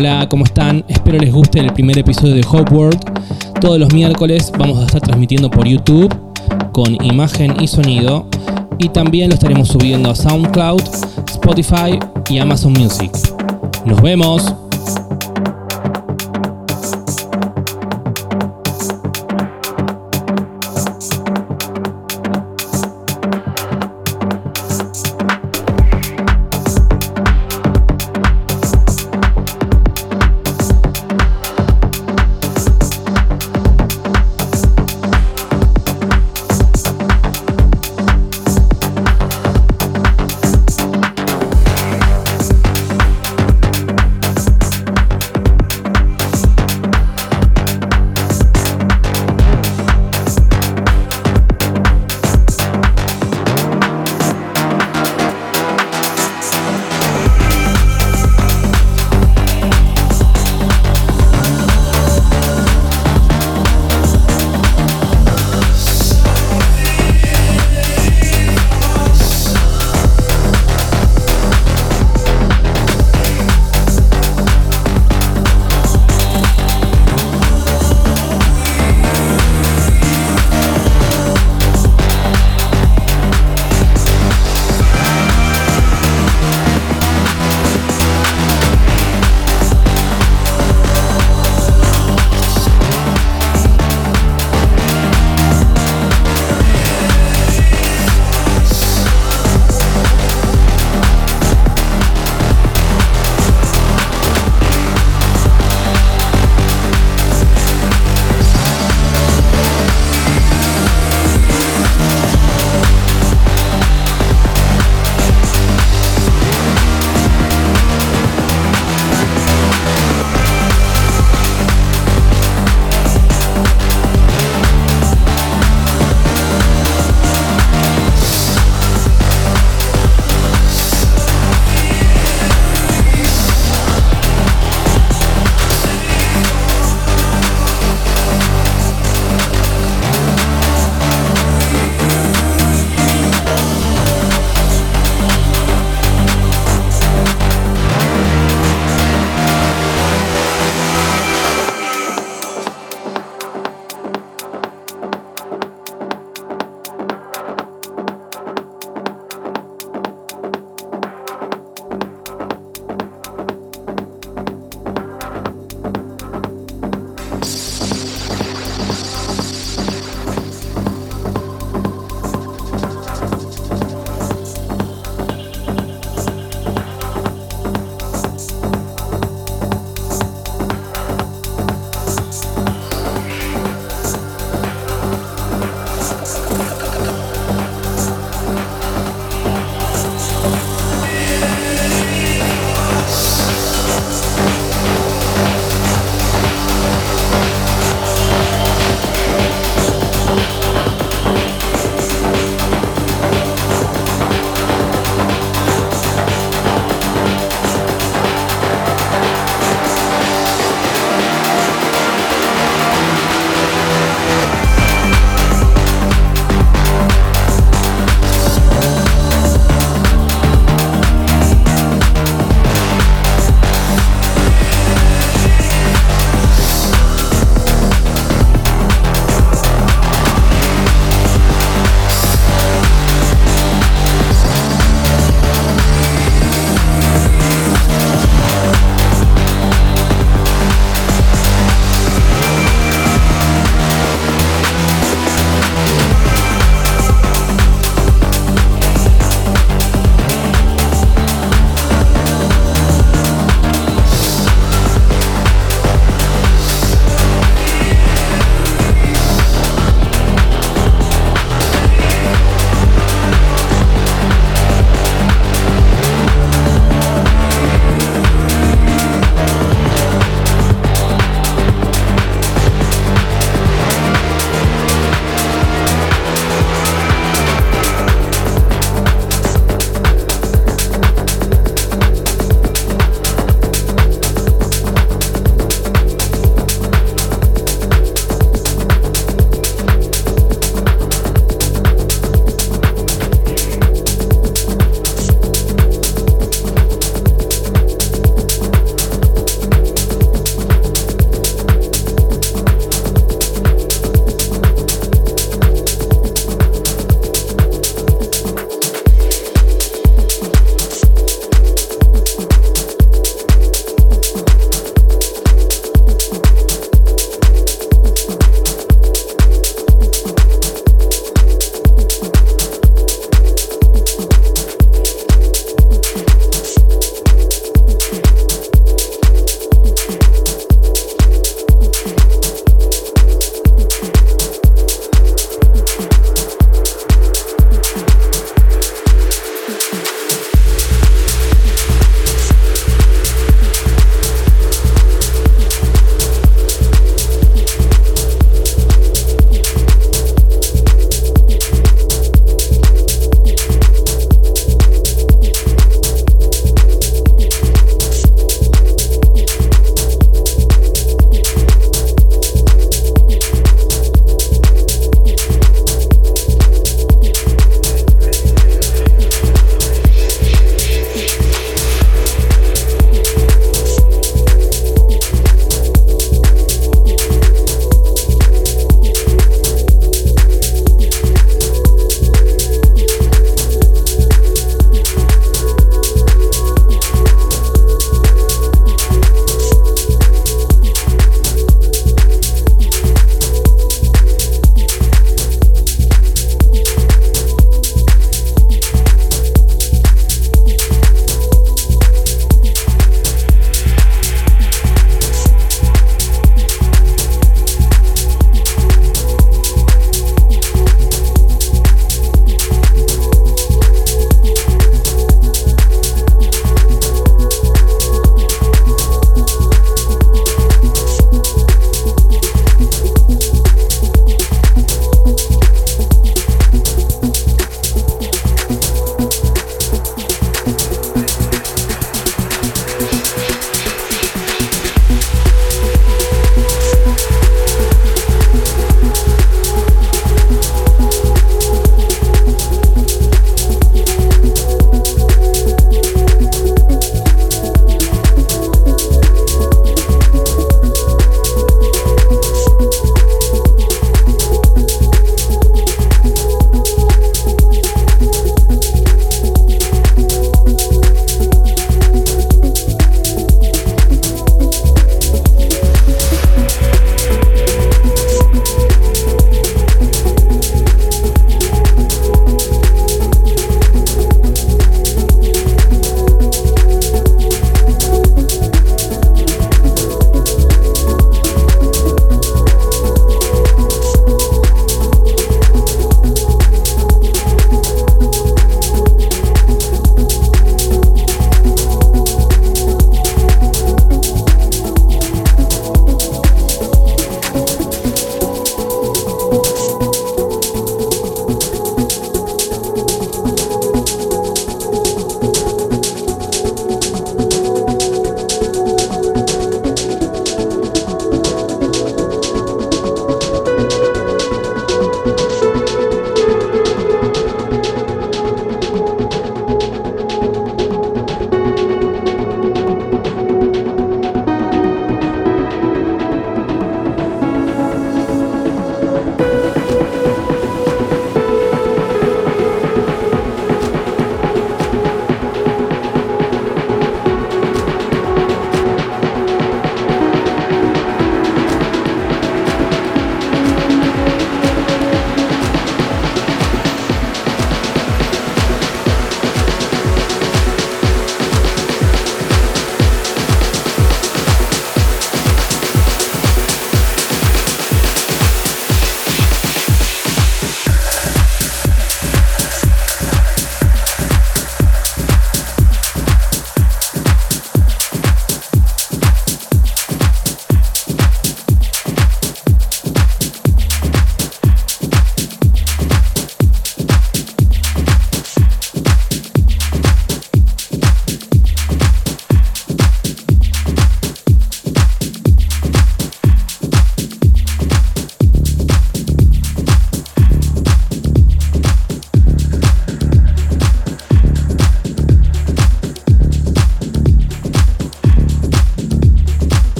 Hola, ¿cómo están? Espero les guste el primer episodio de Hope World. Todos los miércoles vamos a estar transmitiendo por YouTube con imagen y sonido y también lo estaremos subiendo a SoundCloud, Spotify y Amazon Music. Nos vemos.